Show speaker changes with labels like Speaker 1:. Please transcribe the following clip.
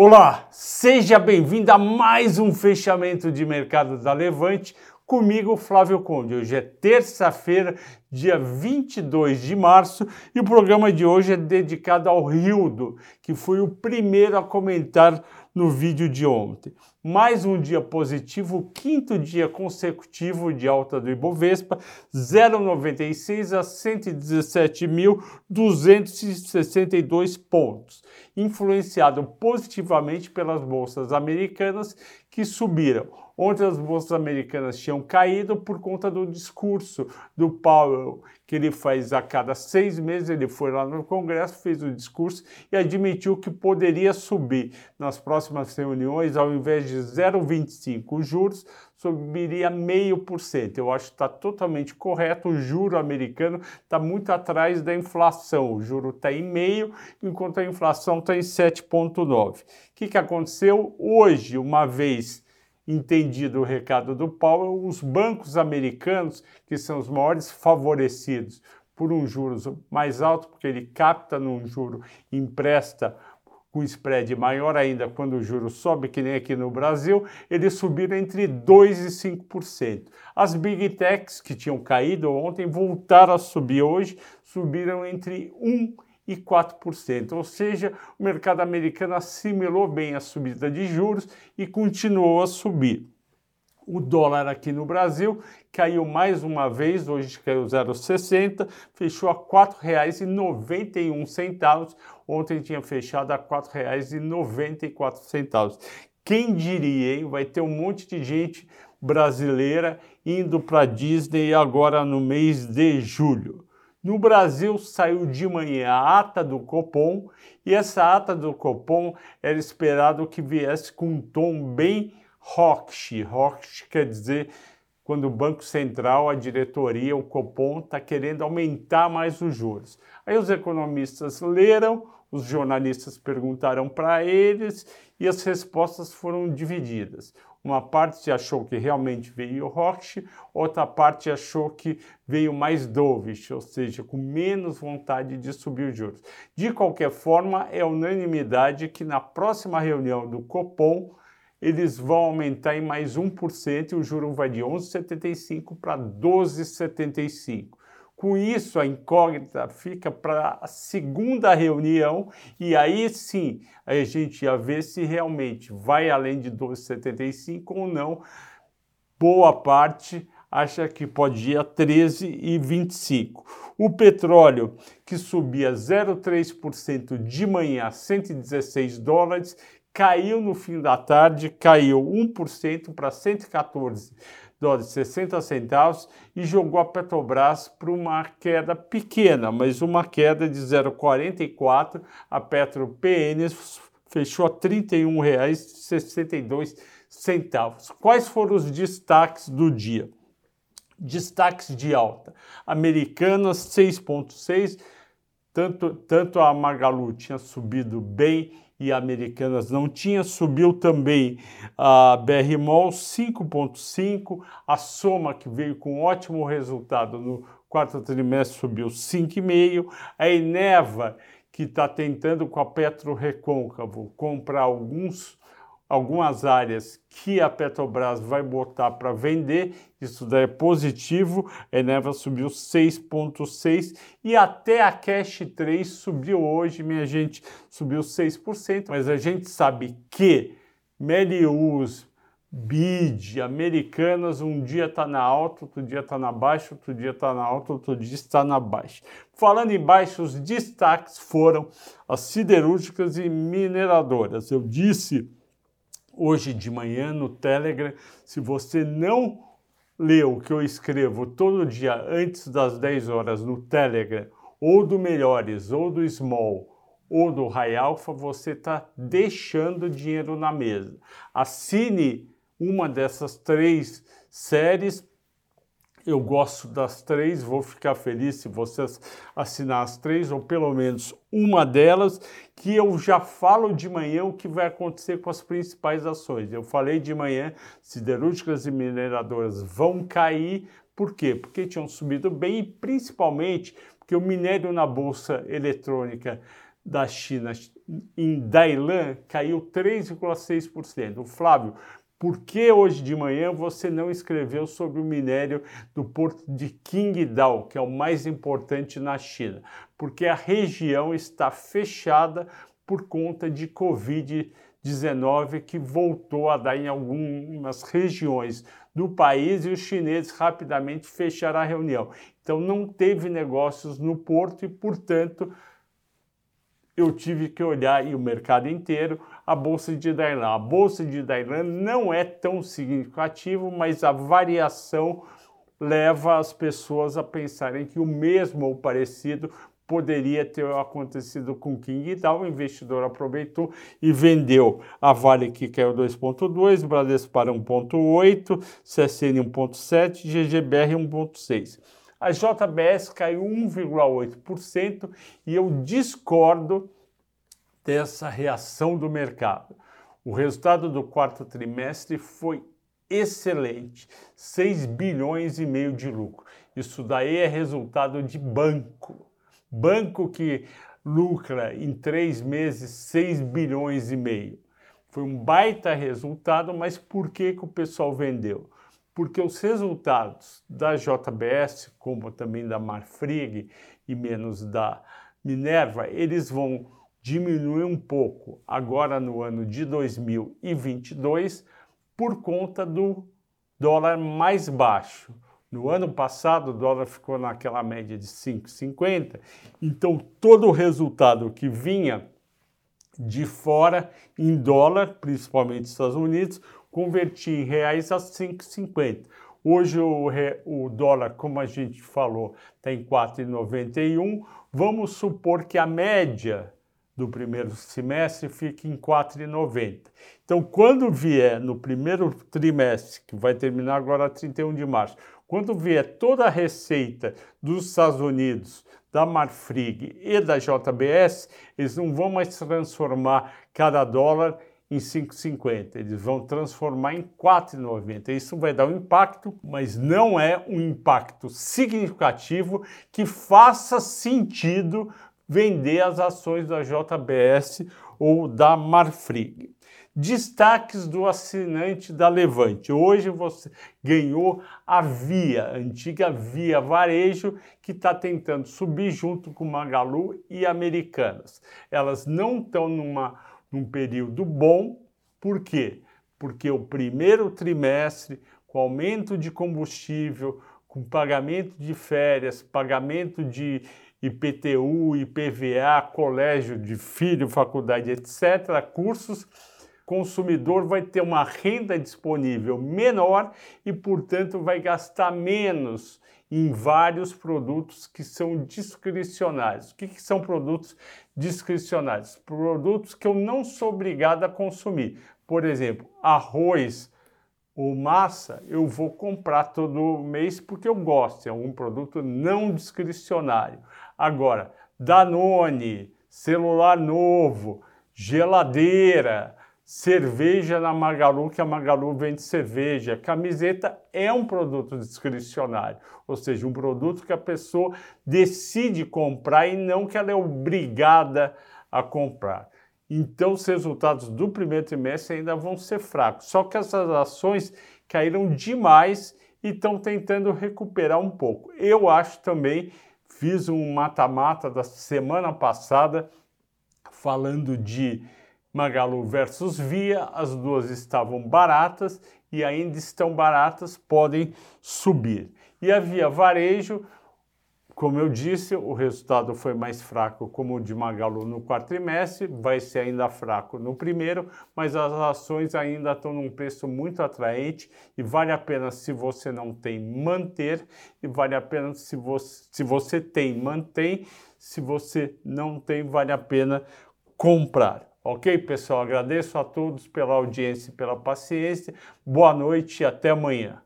Speaker 1: Olá, seja bem-vindo a mais um fechamento de mercado da Levante. Comigo, Flávio Conde. Hoje é terça-feira, dia 22 de março, e o programa de hoje é dedicado ao Rildo, que foi o primeiro a comentar no vídeo de ontem. Mais um dia positivo, quinto dia consecutivo de alta do Ibovespa, 0,96 a 117.262 pontos, influenciado positivamente pelas bolsas americanas que subiram. Ontem as bolsas americanas tinham caído por conta do discurso do Powell, que ele faz a cada seis meses. Ele foi lá no Congresso, fez o discurso e admitiu que poderia subir nas próximas reuniões, ao invés de 0,25 juros, subiria meio por cento. Eu acho que está totalmente correto. O juro americano está muito atrás da inflação. O juro está em meio, enquanto a inflação está em 7,9. O que, que aconteceu hoje, uma vez entendido o recado do Powell, os bancos americanos, que são os maiores favorecidos por um juros mais alto, porque ele capta num juro, empresta com spread maior ainda quando o juro sobe, que nem aqui no Brasil, eles subiram entre 2% e 5%. As big techs que tinham caído ontem voltaram a subir hoje, subiram entre 1% e 4%, ou seja, o mercado americano assimilou bem a subida de juros e continuou a subir. O dólar aqui no Brasil caiu mais uma vez, hoje caiu 0,60, fechou a R$ 4,91. Ontem tinha fechado a R$ 4,94. Quem diria, hein? Vai ter um monte de gente brasileira indo para Disney agora no mês de julho. No Brasil saiu de manhã a ata do Copom e essa ata do Copom era esperado que viesse com um tom bem hawkish. Hawkish quer dizer quando o Banco Central, a diretoria, o Copom está querendo aumentar mais os juros. Aí os economistas leram, os jornalistas perguntaram para eles e as respostas foram divididas. Uma parte achou que realmente veio Roche, outra parte achou que veio mais dovish, ou seja, com menos vontade de subir os juros. De qualquer forma, é unanimidade que na próxima reunião do Copom eles vão aumentar em mais 1% e o juro vai de 11,75 para 12,75. Com isso, a incógnita fica para a segunda reunião e aí sim a gente ia ver se realmente vai além de 12,75 ou não. Boa parte acha que pode ir a 13,25. O petróleo, que subia 0,3% de manhã a 116 dólares, caiu no fim da tarde, caiu 1% para 114 dólares 60 centavos e jogou a Petrobras para uma queda pequena, mas uma queda de 0,44. A Petro PN fechou a R$ 31,62 centavos. Quais foram os destaques do dia? Destaques de alta. Americanas 6,6. Tanto, tanto a Magalu tinha subido bem e Americanas não tinha, subiu também a BR Mall 5,5, a Soma que veio com ótimo resultado no quarto trimestre subiu 5,5, a Eneva que está tentando com a Petro Recôncavo comprar alguns algumas áreas que a Petrobras vai botar para vender, isso daí é positivo, a Eneva subiu 6,6% e até a Cash 3 subiu hoje, minha gente, subiu 6%, mas a gente sabe que Melius, BID, Americanas, um dia está na alta, outro dia está na baixa, outro dia está na alta, outro dia está na baixa. Falando em baixa, os destaques foram as siderúrgicas e mineradoras. Eu disse hoje de manhã no Telegram. Se você não leu o que eu escrevo todo dia antes das 10 horas no Telegram, ou do Melhores, ou do Small, ou do High Alpha, você está deixando dinheiro na mesa. Assine uma dessas três séries eu gosto das três, vou ficar feliz se vocês assinar as três, ou pelo menos uma delas, que eu já falo de manhã o que vai acontecer com as principais ações. Eu falei de manhã, siderúrgicas e mineradoras vão cair, por quê? Porque tinham subido bem e principalmente porque o minério na bolsa eletrônica da China em Dailan caiu 3,6%. Flávio, por que hoje de manhã você não escreveu sobre o minério do porto de Qingdao, que é o mais importante na China? Porque a região está fechada por conta de Covid-19 que voltou a dar em algumas regiões do país e os chineses rapidamente fecharam a reunião. Então não teve negócios no porto e, portanto, eu tive que olhar e o mercado inteiro a bolsa de Dailan. A bolsa de Dailan não é tão significativo, mas a variação leva as pessoas a pensarem que o mesmo ou parecido poderia ter acontecido com King Dow. O investidor aproveitou e vendeu. A Vale que caiu 2,2, Bradesco para 1,8, CSN 1,7, GGBR 1,6. A JBS caiu 1,8% e eu discordo dessa reação do mercado. O resultado do quarto trimestre foi excelente, 6 bilhões e meio de lucro. Isso daí é resultado de banco. Banco que lucra em três meses 6 bilhões e meio. Foi um baita resultado, mas por que, que o pessoal vendeu? Porque os resultados da JBS, como também da Marfrig e menos da Minerva, eles vão diminuir um pouco agora no ano de 2022 por conta do dólar mais baixo. No ano passado, o dólar ficou naquela média de 5,50, então todo o resultado que vinha de fora em dólar, principalmente dos Estados Unidos, converti em reais a 5,50. Hoje o, re, o dólar, como a gente falou, está em 4,91. Vamos supor que a média do primeiro semestre fique em 4,90. Então, quando vier no primeiro trimestre, que vai terminar agora 31 de março, quando vier toda a receita dos Estados Unidos, da Marfrig e da JBS, eles não vão mais transformar cada dólar em 5,50. Eles vão transformar em 4,90. Isso vai dar um impacto, mas não é um impacto significativo que faça sentido vender as ações da JBS ou da Marfrig. Destaques do assinante da Levante. Hoje você ganhou a Via, antiga Via Varejo, que está tentando subir junto com Magalu e Americanas. Elas não estão numa num período bom. Por quê? Porque o primeiro trimestre, com aumento de combustível, com pagamento de férias, pagamento de IPTU, IPVA, colégio de filho, faculdade, etc., cursos, consumidor vai ter uma renda disponível menor e, portanto, vai gastar menos em vários produtos que são discricionários. O que, que são produtos discricionários? Produtos que eu não sou obrigado a consumir. Por exemplo, arroz ou massa, eu vou comprar todo mês porque eu gosto, é um produto não discricionário. Agora, Danone, celular novo, geladeira, cerveja na Magalu, que a Magalu vende cerveja. Camiseta é um produto discricionário, ou seja, um produto que a pessoa decide comprar e não que ela é obrigada a comprar. Então, os resultados do primeiro trimestre ainda vão ser fracos. Só que essas ações caíram demais e estão tentando recuperar um pouco. Eu acho também, fiz um mata-mata da semana passada falando de Magalu versus Via, as duas estavam baratas e ainda estão baratas, podem subir. E a Via Varejo, como eu disse, o resultado foi mais fraco como o de Magalu no quarto trimestre, vai ser ainda fraco no primeiro, mas as ações ainda estão num preço muito atraente e vale a pena se você não tem manter e vale a pena se você, se você tem mantém, se você não tem vale a pena comprar. Ok, pessoal? Agradeço a todos pela audiência e pela paciência. Boa noite e até amanhã.